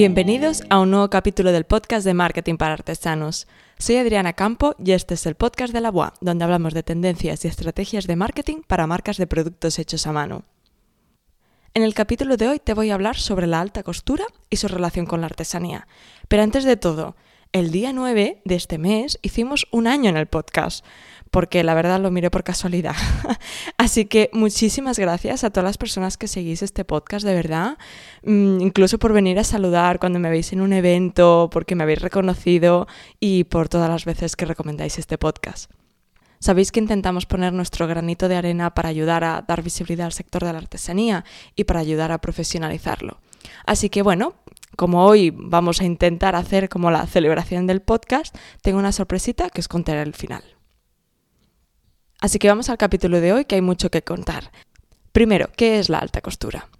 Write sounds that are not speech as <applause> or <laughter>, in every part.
Bienvenidos a un nuevo capítulo del podcast de Marketing para Artesanos. Soy Adriana Campo y este es el podcast de la UA, donde hablamos de tendencias y estrategias de marketing para marcas de productos hechos a mano. En el capítulo de hoy te voy a hablar sobre la alta costura y su relación con la artesanía. Pero antes de todo, el día 9 de este mes hicimos un año en el podcast porque la verdad lo miré por casualidad. <laughs> Así que muchísimas gracias a todas las personas que seguís este podcast, de verdad. Mm, incluso por venir a saludar cuando me veis en un evento, porque me habéis reconocido y por todas las veces que recomendáis este podcast. Sabéis que intentamos poner nuestro granito de arena para ayudar a dar visibilidad al sector de la artesanía y para ayudar a profesionalizarlo. Así que bueno, como hoy vamos a intentar hacer como la celebración del podcast, tengo una sorpresita que os contaré al final. Así que vamos al capítulo de hoy que hay mucho que contar. Primero, ¿qué es la alta costura?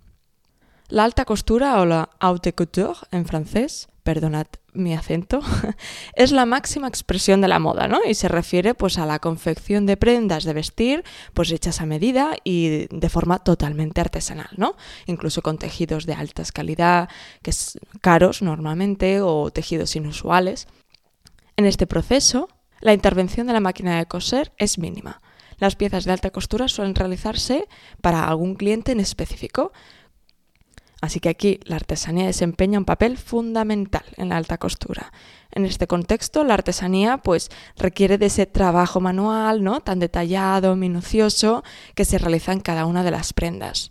La alta costura o la haute couture en francés, perdonad mi acento, <laughs> es la máxima expresión de la moda, ¿no? Y se refiere pues a la confección de prendas de vestir pues hechas a medida y de forma totalmente artesanal, ¿no? Incluso con tejidos de alta calidad, que es caros normalmente o tejidos inusuales. En este proceso, la intervención de la máquina de coser es mínima las piezas de alta costura suelen realizarse para algún cliente en específico. Así que aquí la artesanía desempeña un papel fundamental en la alta costura. En este contexto, la artesanía pues requiere de ese trabajo manual, ¿no? tan detallado, minucioso, que se realiza en cada una de las prendas.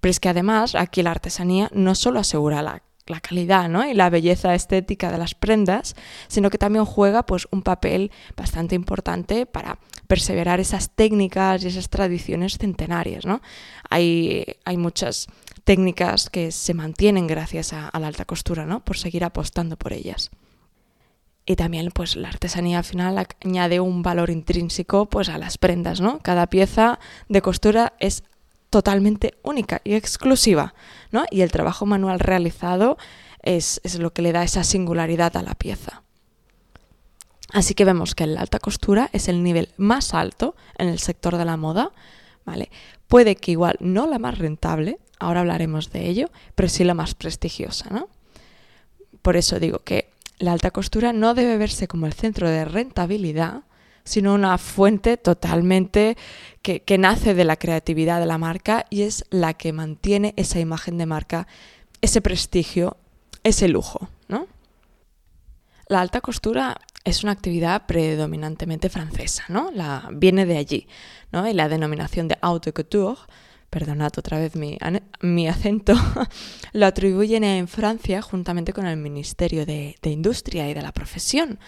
Pero es que además aquí la artesanía no solo asegura la la calidad ¿no? y la belleza estética de las prendas, sino que también juega pues, un papel bastante importante para perseverar esas técnicas y esas tradiciones centenarias. ¿no? Hay, hay muchas técnicas que se mantienen gracias a, la alta costura, ¿no? por seguir apostando por ellas. Y también pues la artesanía al final añade un valor intrínseco pues a las prendas, ¿no? Cada pieza de costura es totalmente única y exclusiva, ¿no? Y el trabajo manual realizado es, lo que le da esa singularidad a la pieza. Así que vemos que la alta costura es el nivel más alto en el sector de la moda, ¿vale? Puede que igual no la más rentable, ahora hablaremos de ello, pero sí la más prestigiosa, ¿no? Por eso digo que la alta costura no debe verse como el centro de rentabilidad, sino una fuente totalmente que, nace de la creatividad de la marca y es la que mantiene esa imagen de marca, ese prestigio, ese lujo. ¿no? La alta costura es una actividad predominantemente francesa, ¿no? La, viene de allí, ¿no? Y la denominación de haute couture, perdonad otra vez mi, mi acento, <laughs> lo atribuyen en Francia juntamente con el Ministerio de, de Industria y de la Profesión.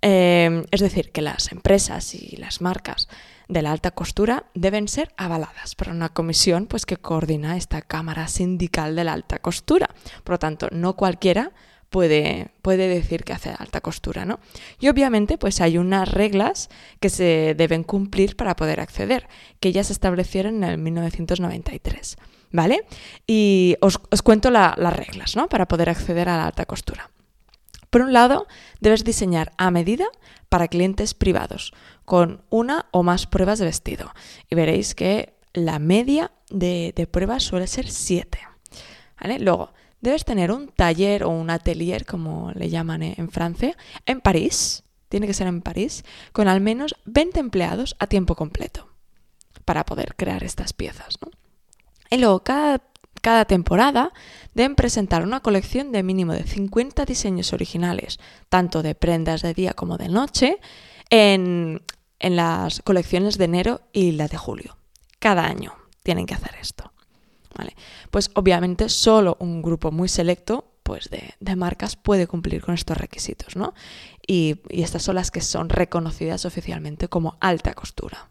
Em, es decir, que las empresas y las marcas de la alta costura deben ser avaladas por una comisión pues, que coordina esta Cámara Sindical de la Alta Costura. Por lo tanto, no cualquiera puede, puede decir que hace alta costura, ¿no? Y obviamente pues hay unas reglas que se deben cumplir para poder acceder, que ya se establecieron en el 1993, ¿vale? Y os, cuento las reglas, ¿no? Para poder acceder a la alta costura. Por un lado, debes diseñar a medida para clientes privados, con una o más pruebas de vestido. Y veréis que la media de, pruebas suele ser 7. Luego, debes tener un taller o un atelier, como le llaman en Francia, en París, tiene que ser en París, con al menos 20 empleados a tiempo completo para poder crear estas piezas. Y luego, cada cada temporada deben presentar una colección de mínimo de 50 diseños originales, tanto de prendas de día como de noche, en, las colecciones de enero y la de julio. Cada año tienen que hacer esto. Pues obviamente solo un grupo muy selecto pues de, marcas puede cumplir con estos requisitos, ¿no? y estas son las que son reconocidas oficialmente como alta costura.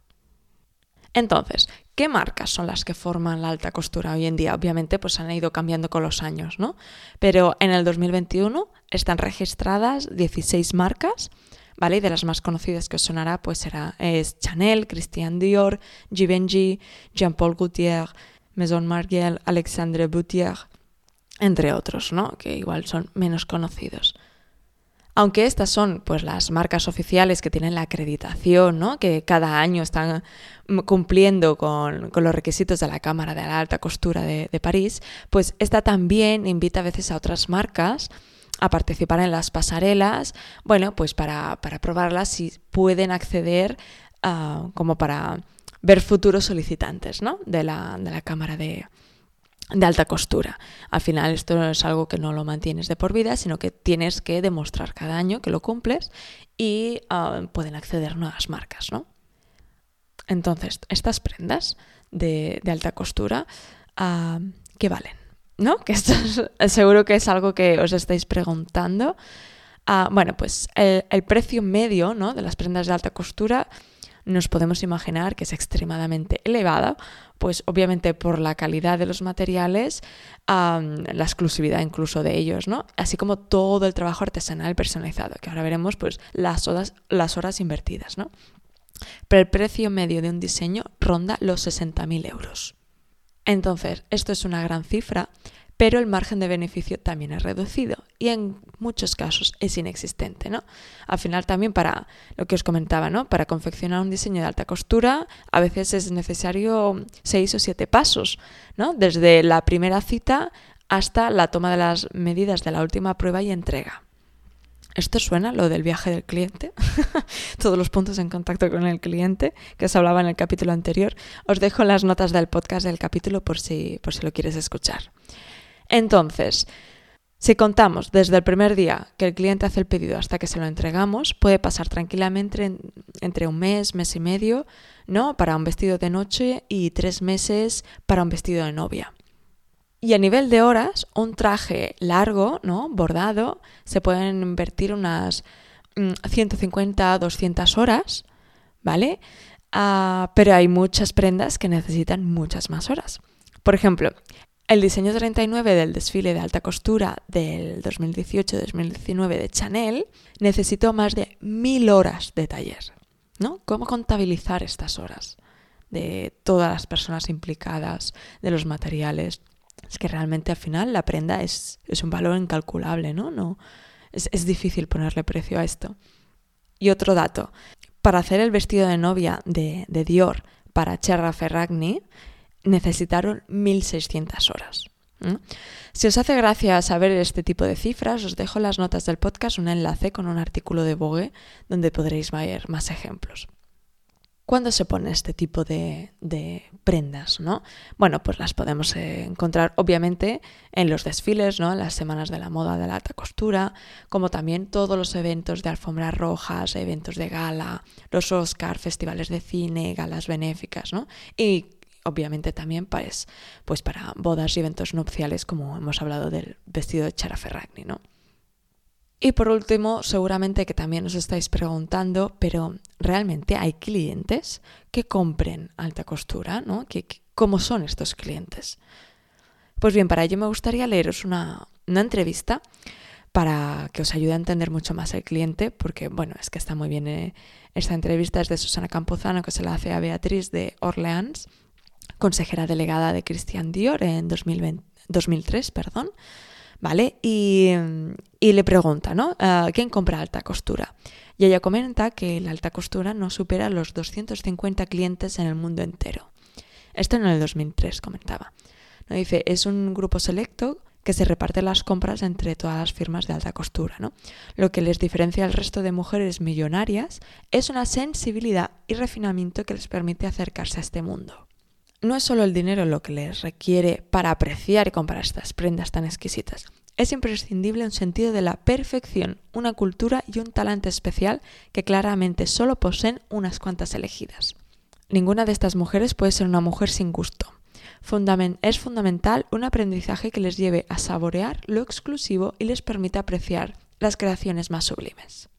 Entonces, ¿qué marcas son las que forman la alta costura hoy en día? Obviamente, pues han ido cambiando con los años, ¿no? Pero en el 2021 están registradas 16 marcas, ¿vale? Y de las más conocidas que os sonará, pues será Chanel, Christian Dior, Givenchy, Jean-Paul Gaultier, Maison Margiela, Alexandre Boutier, entre otros, ¿no? Que igual son menos conocidos. Aunque estas son pues las marcas oficiales que tienen la acreditación, ¿no? que cada año están cumpliendo con, los requisitos de la Cámara de la Alta Costura de, París, pues esta también invita a veces a otras marcas a participar en las pasarelas, bueno, pues para, probarlas si pueden acceder uh, como para ver futuros solicitantes ¿no? de, la, de la Cámara de, de alta costura. Al final esto no es algo que no lo mantienes de por vida, sino que tienes que demostrar cada año que lo cumples y ah, pueden acceder nuevas marcas, ¿no? Entonces, estas prendas de, alta costura, uh, ¿qué valen? ¿No? <laughs> Que esto seguro que es algo que os estáis preguntando. Ah, bueno, pues el, el, precio medio ¿no? de las prendas de alta costura nos podemos imaginar que es extremadamente elevada, pues obviamente por la calidad de los materiales, la exclusividad incluso de ellos, ¿no? Así como todo el trabajo artesanal personalizado, que ahora veremos pues las horas, las horas invertidas, ¿no? Pero el precio medio de un diseño ronda los 60.000 euros. Entonces, esto es una gran cifra pero el margen de beneficio también es reducido y en muchos casos es inexistente, ¿no? Al final también para lo que os comentaba, ¿no? Para confeccionar un diseño de alta costura a veces es necesario seis o siete pasos, ¿no? Desde la primera cita hasta la toma de las medidas de la última prueba y entrega. ¿Esto suena lo del viaje del cliente? <laughs> Todos los puntos en contacto con el cliente que os hablaba en el capítulo anterior. Os dejo las notas del podcast del capítulo por si, por si lo quieres escuchar. Entonces, si contamos desde el primer día que el cliente hace el pedido hasta que se lo entregamos, puede pasar tranquilamente entre un mes, mes y medio, ¿no? Para un vestido de noche y tres meses para un vestido de novia. Y a nivel de horas, un traje largo, ¿no? Bordado, se pueden invertir unas 150, mm, 200 horas, ¿vale? Ah, pero hay muchas prendas que necesitan muchas más horas. Por ejemplo, el diseño 39 del desfile de alta costura del 2018-2019 de Chanel necesitó más de mil horas de taller. ¿no? ¿Cómo contabilizar estas horas? De todas las personas implicadas, de los materiales. Es que realmente al final la prenda es, un valor incalculable, ¿no? no es, difícil ponerle precio a esto. Y otro dato, para hacer el vestido de novia de, de Dior para Cherra Ferragni, necesitaron 1.600 horas. Si os hace gracia saber este tipo de cifras, os dejo en las notas del podcast un enlace con un artículo de Vogue donde podréis ver más ejemplos. ¿Cuándo se pone este tipo de, prendas? ¿no? Bueno, pues las podemos encontrar obviamente en los desfiles, ¿no? en las semanas de la moda de la alta costura, como también todos los eventos de alfombras rojas, eventos de gala, los Oscar, festivales de cine, galas benéficas, ¿no? Obviamente también pues, pues para bodas y eventos nupciales, como hemos hablado del vestido de Chara Ferragni, ¿no? Y por último, seguramente que también os estáis preguntando, pero ¿realmente hay clientes que compren alta costura? ¿no? ¿Cómo son estos clientes? Pues bien, para ello me gustaría leeros una, una entrevista para que os ayude a entender mucho más el cliente, porque bueno, es que está muy bien. Eh, esta entrevista es de Susana Campuzano, que se la hace a Beatriz de Orleans, consejera delegada de Christian Dior en 2003, perdón, ¿vale? Y, le pregunta. Ah, ¿Quién compra alta costura? Y ella comenta que la alta costura no supera los 250 clientes en el mundo entero. Esto en el 2003 comentaba. ¿no? Dice, es un grupo selecto que se reparte las compras entre todas las firmas de alta costura. ¿no? Lo que les diferencia al resto de mujeres millonarias es una sensibilidad y refinamiento que les permite acercarse a este mundo. No es solo el dinero lo que les requiere para apreciar y comprar estas prendas tan exquisitas. Es imprescindible un sentido de la perfección, una cultura y un talento especial que claramente solo poseen unas cuantas elegidas. Ninguna de estas mujeres puede ser una mujer sin gusto. es fundamental un aprendizaje que les lleve a saborear lo exclusivo y les permita apreciar las creaciones más sublimes.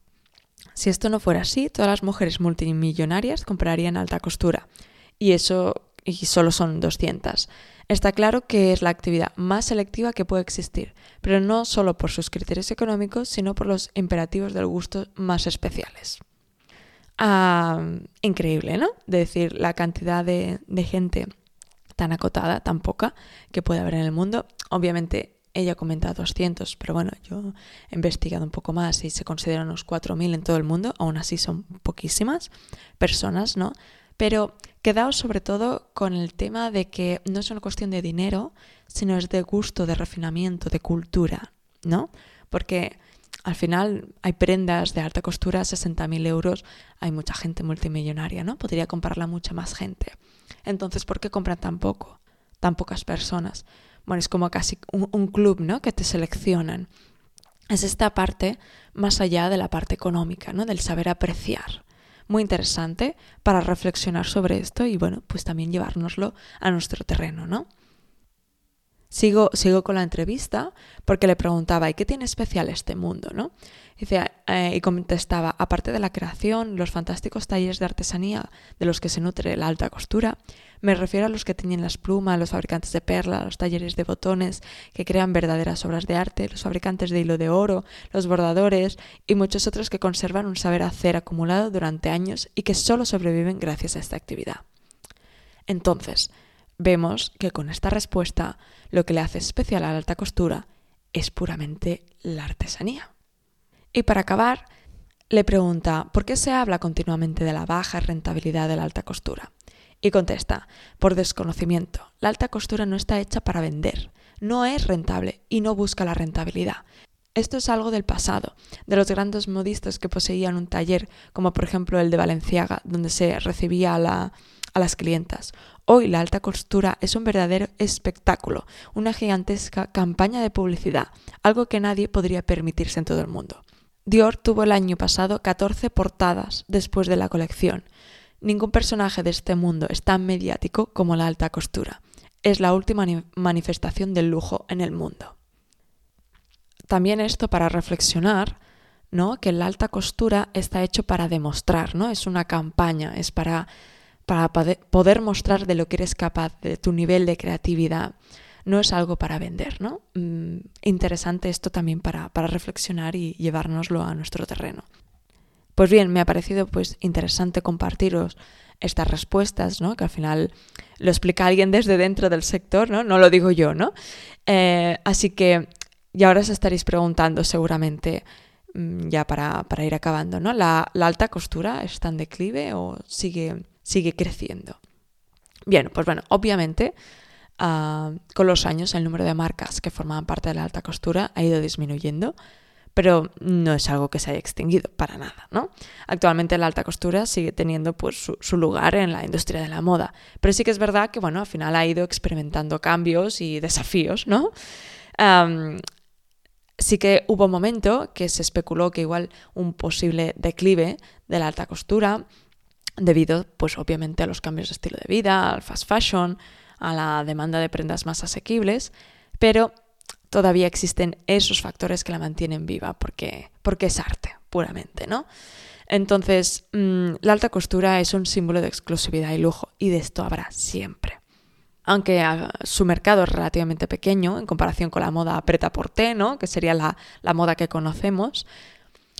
Si esto no fuera así, todas las mujeres multimillonarias comprarían alta costura. Y eso y solo son 200. Está claro que es la actividad más selectiva que puede existir, pero no solo por sus criterios económicos, sino por los imperativos del gusto más especiales. Ah, increíble, ¿no? De decir, la cantidad de, gente tan acotada, tan poca, que puede haber en el mundo. Obviamente ella comenta 200, pero bueno, yo he investigado un poco más y se consideran unos 4.000 en todo el mundo, aún así son poquísimas personas, ¿no? Pero quedaos sobre todo con el tema de que no es una cuestión de dinero, sino es de gusto, de refinamiento, de cultura, ¿no? Porque al final hay prendas de alta costura, 60.000 euros, hay mucha gente multimillonaria, ¿no? Podría comprarla mucha más gente. Entonces, ¿por qué compran tan poco? Tan pocas personas. Bueno, es como casi un, un club, ¿no? Que te seleccionan. Es esta parte más allá de la parte económica, ¿no? Del saber apreciar muy interesante para reflexionar sobre esto y bueno, pues también llevárnoslo a nuestro terreno, ¿no? Sigo, sigo con la entrevista porque le preguntaba, ¿y qué tiene especial este mundo? ¿no? Dice, eh, y contestaba, aparte de la creación, los fantásticos talleres de artesanía de los que se nutre la alta costura, me refiero a los que tienen las plumas, los fabricantes de perla, los talleres de botones que crean verdaderas obras de arte, los fabricantes de hilo de oro, los bordadores y muchos otros que conservan un saber hacer acumulado durante años y que solo sobreviven gracias a esta actividad. Entonces, vemos que con esta respuesta lo que le hace especial a la alta costura es puramente la artesanía. Y para acabar, le pregunta, ¿por qué se habla continuamente de la baja rentabilidad de la alta costura? Y contesta, por desconocimiento, la alta costura no está hecha para vender, no es rentable y no busca la rentabilidad. Esto es algo del pasado, de los grandes modistas que poseían un taller, como por ejemplo el de Valenciaga, donde se recibía la, a las clientas, Hoy la alta costura es un verdadero espectáculo, una gigantesca campaña de publicidad, algo que nadie podría permitirse en todo el mundo. Dior tuvo el año pasado 14 portadas después de la colección. Ningún personaje de este mundo es tan mediático como la alta costura. Es la última manifestación del lujo en el mundo. También esto para reflexionar, ¿no? Que la alta costura está hecho para demostrar, ¿no? Es una campaña, es para para poder mostrar de lo que eres capaz, de tu nivel de creatividad. No es algo para vender, ¿no? Mm, interesante esto también para, para reflexionar y llevárnoslo a nuestro terreno. Pues bien, me ha parecido pues interesante compartiros estas respuestas, ¿no? Que al final lo explica alguien desde dentro del sector, ¿no? No lo digo yo, ¿no? Eh, así que ya ahora os estaréis preguntando seguramente, mm, ya para, para ir acabando, ¿no? ¿La, ¿La, alta costura está en declive o sigue sigue creciendo. Bien, pues bueno, obviamente ah, con los años el número de marcas que formaban parte de la alta costura ha ido disminuyendo, pero no es algo que se haya extinguido para nada, ¿no? Actualmente la alta costura sigue teniendo pues, su, lugar en la industria de la moda, pero sí que es verdad que, bueno, al final ha ido experimentando cambios y desafíos, ¿no? sí que hubo un momento que se especuló que igual un posible declive de la alta costura debido pues obviamente a los cambios de estilo de vida, al fast fashion, a la demanda de prendas más asequibles, pero todavía existen esos factores que la mantienen viva porque, porque es arte puramente, ¿no? Entonces, mm, la alta costura es un símbolo de exclusividad y lujo y de esto habrá siempre. Aunque ah, su mercado es relativamente pequeño en comparación con la moda preta porté, ¿no? que sería la, la moda que conocemos,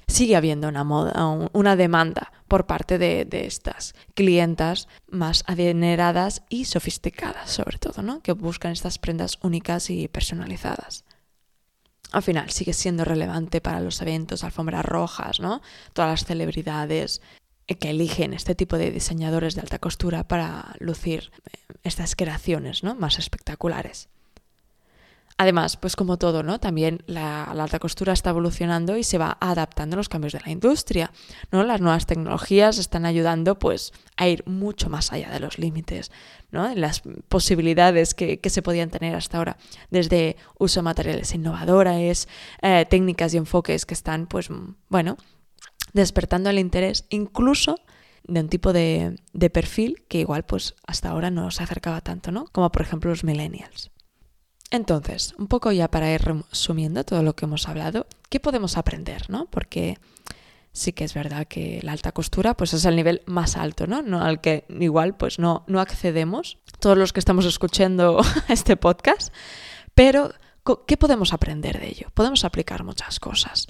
sigue habiendo una, moda, una demanda por parte de, estas clientas más adineradas y sofisticadas, sobre todo, ¿no? que buscan estas prendas únicas y personalizadas. Al final sigue siendo relevante para los eventos, alfombras rojas, ¿no? Todas las celebridades que eligen este tipo de diseñadores de alta costura para lucir eh, estas creaciones ¿no? más espectaculares. Además, pues como todo, ¿no? También la, alta costura está evolucionando y se va adaptando a los cambios de la industria, ¿no? Las nuevas tecnologías están ayudando, pues, a ir mucho más allá de los límites, ¿no? Las posibilidades que, se podían tener hasta ahora, desde uso de materiales innovadores, eh, técnicas y enfoques que están, pues, bueno, despertando el interés, incluso de un tipo de, de perfil que igual, pues, hasta ahora no se acercaba tanto, ¿no? Como por ejemplo los millennials. Entonces, un poco ya para ir resumiendo todo lo que hemos hablado, ¿qué podemos aprender, no? Porque sí que es verdad que la alta costura pues es el nivel más alto, ¿no? no al que igual pues no, no accedemos todos los que estamos escuchando <laughs> este podcast, pero ¿qué podemos aprender de ello? Podemos aplicar muchas cosas.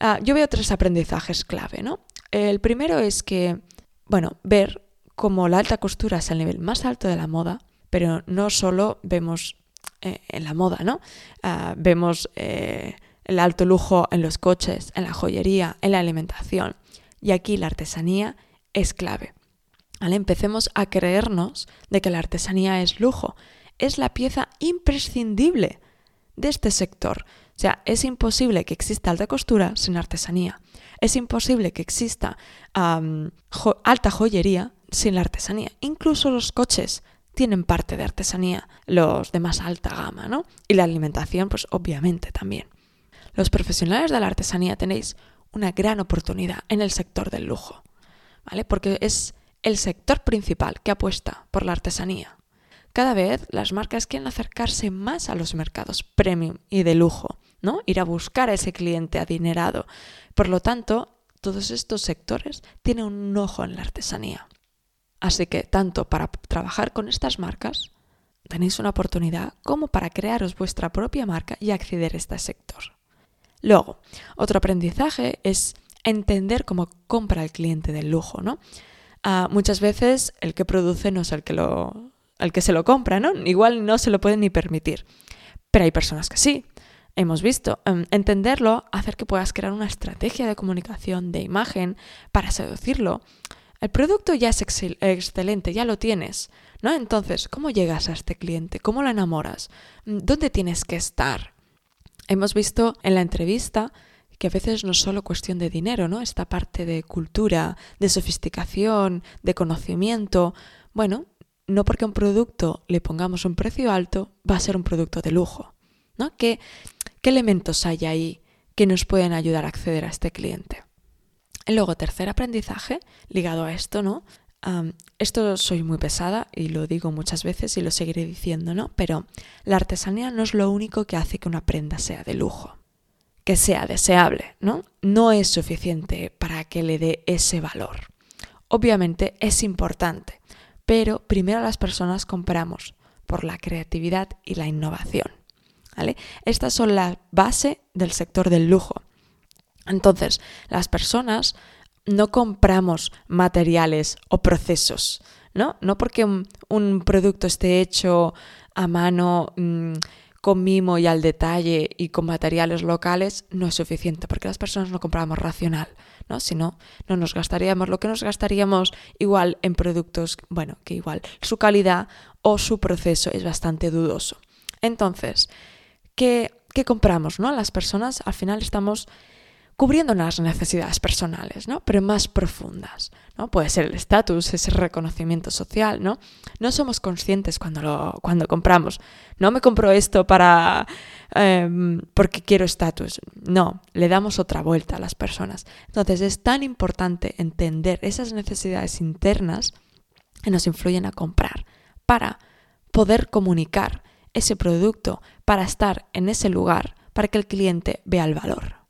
Ah, yo veo tres aprendizajes clave, ¿no? El primero es que, bueno, ver cómo la alta costura es el nivel más alto de la moda, pero no solo vemos eh, en la moda, ¿no? Ah, vemos eh, el alto lujo en los coches, en la joyería, en la alimentación. Y aquí la artesanía es clave. ¿Vale? Empecemos a creernos de que la artesanía es lujo. Es la pieza imprescindible de este sector. O sea, es imposible que exista alta costura sin artesanía. Es imposible que exista alta joyería sin la artesanía. Incluso los coches tienen parte de artesanía, los de más alta gama, ¿no? Y la alimentación, pues obviamente también. Los profesionales de la artesanía tenéis una gran oportunidad en el sector del lujo, ¿vale? Porque es el sector principal que apuesta por la artesanía. Cada vez las marcas quieren acercarse más a los mercados premium y de lujo, ¿no? Ir a buscar a ese cliente adinerado. Por lo tanto, todos estos sectores tienen un ojo en la artesanía. Así que tanto para trabajar con estas marcas tenéis una oportunidad como para crearos vuestra propia marca y acceder a este sector. Luego, otro aprendizaje es entender cómo compra el cliente del lujo, ¿no? Ah, muchas veces el que produce no es el que, lo, el que se lo compra, ¿no? Igual no se lo pueden ni permitir. Pero hay personas que sí. Hemos visto. Em, entenderlo, hacer que puedas crear una estrategia de comunicación, de imagen, para seducirlo. El producto ya es excelente, ya lo tienes, ¿no? Entonces, ¿cómo llegas a este cliente? ¿Cómo lo enamoras? ¿Dónde tienes que estar? Hemos visto en la entrevista que a veces no es solo cuestión de dinero, ¿no? Esta parte de cultura, de sofisticación, de conocimiento. Bueno, no porque a un producto le pongamos un precio alto, va a ser un producto de lujo, ¿no? ¿Qué, qué elementos hay ahí que nos pueden ayudar a acceder a este cliente? Luego, tercer aprendizaje ligado a esto, ¿no? esto soy muy pesada y lo digo muchas veces y lo seguiré diciendo, ¿no? Pero la artesanía no es lo único que hace que una prenda sea de lujo que sea deseable, ¿no? No es suficiente para que le dé ese valor. Obviamente es importante, pero primero las personas compramos por la creatividad y la innovación. ¿vale? Estas son la base del sector del lujo. Entonces, las personas no compramos materiales o procesos, ¿no? No porque un, producto esté hecho a mano, mm, con mimo y al detalle y con materiales locales no es suficiente porque las personas no compramos racional, ¿no? Si no, no nos gastaríamos lo que nos gastaríamos igual en productos, bueno, que igual su calidad o su proceso es bastante dudoso. Entonces, ¿qué, qué compramos, no? Las personas al final estamos cubriendo las necesidades personales, ¿no? Pero más profundas, ¿no? Puede ser el estatus, ese reconocimiento social, ¿no? No somos conscientes cuando, lo, cuando compramos. No me compro esto para... Em, porque quiero estatus. No, le damos otra vuelta a las personas. Entonces es tan importante entender esas necesidades internas que nos influyen a comprar para poder comunicar ese producto, para estar en ese lugar, para que el cliente vea el valor.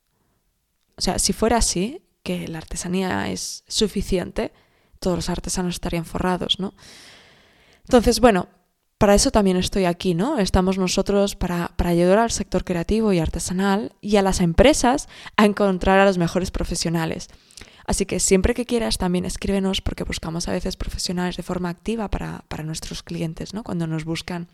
O sea, si fuera así, que la artesanía es suficiente, todos los artesanos estarían forrados, ¿no? Entonces, bueno, para eso también estoy aquí, ¿no? Estamos nosotros para, para, ayudar al sector creativo y artesanal y a las empresas a encontrar a los mejores profesionales. Así que siempre que quieras también escríbenos porque buscamos a veces profesionales de forma activa para, para nuestros clientes, ¿no? Cuando nos buscan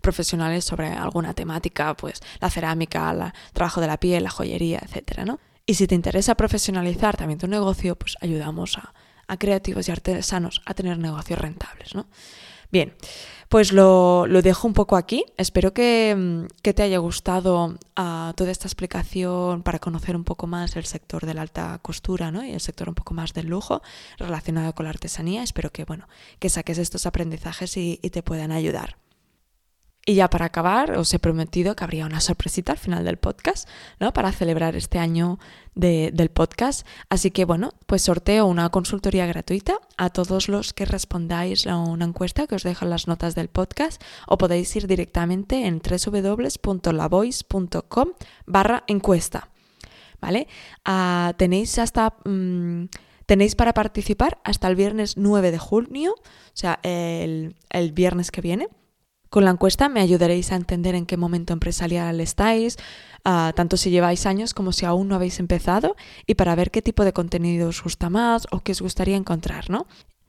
profesionales sobre alguna temática, pues la cerámica, el trabajo de la piel, la joyería, etcétera, ¿no? Y si te interesa profesionalizar también tu negocio, pues ayudamos a, creativos y artesanos a tener negocios rentables, ¿no? Bien, pues lo, dejo un poco aquí. Espero que, mm, te haya gustado ah, toda esta explicación para conocer un poco más el sector de la alta costura ¿no? y el sector un poco más del lujo relacionado con la artesanía. Espero que, bueno, que saques estos aprendizajes y te puedan ayudar. Y ya para acabar, os he prometido que habría una sorpresita al final del podcast, ¿no? Para celebrar este año del podcast. Así que bueno, pues sorteo una consultoría gratuita a todos los que respondáis a una encuesta que os dejo en las notas del podcast o podéis ir directamente en www.lavoice.com barra encuesta. ¿Vale? Ah, tenéis hasta... Mm, tenéis para participar hasta el viernes 9 de junio, o sea, el, el viernes que viene. Con la encuesta me ayudaréis a entender en qué momento empresarial estáis, ah, tanto si lleváis años como si aún no habéis empezado, y para ver qué tipo de contenido os gusta más o qué os gustaría encontrar, ¿no?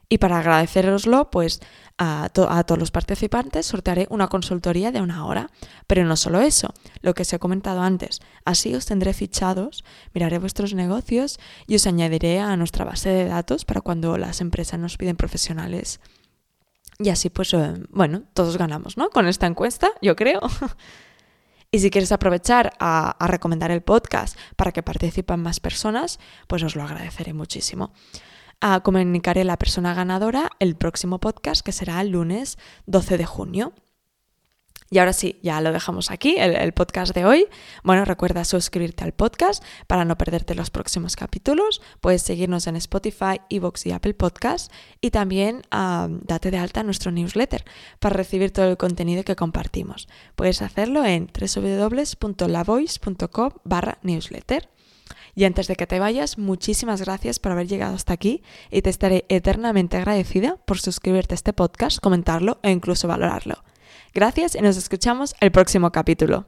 Y para agradeceroslo, pues a, todos los participantes sortearé una consultoría de una hora. Pero no solo eso, lo que os he comentado antes. Así os tendré fichados, miraré vuestros negocios y os añadiré a nuestra base de datos para cuando las empresas nos piden profesionales. Y así pues, eh, bueno, todos ganamos, ¿no? Con esta encuesta, yo creo. <laughs> Y si quieres aprovechar a, a, recomendar el podcast para que participen más personas, pues os lo agradeceré muchísimo a comunicaré la persona ganadora el próximo podcast que será el lunes 12 de junio. Y ahora sí, ya lo dejamos aquí, el, podcast de hoy. Bueno, recuerda suscribirte al podcast para no perderte los próximos capítulos. Puedes seguirnos en Spotify, Evox y Apple Podcasts. Y también date de alta nuestro newsletter para recibir todo el contenido que compartimos. Puedes hacerlo en www.lavoice.com barra newsletter. Y antes de que te vayas, muchísimas gracias por haber llegado hasta aquí y te estaré eternamente agradecida por suscribirte a este podcast, comentarlo e incluso valorarlo. Gracias y nos escuchamos el próximo capítulo.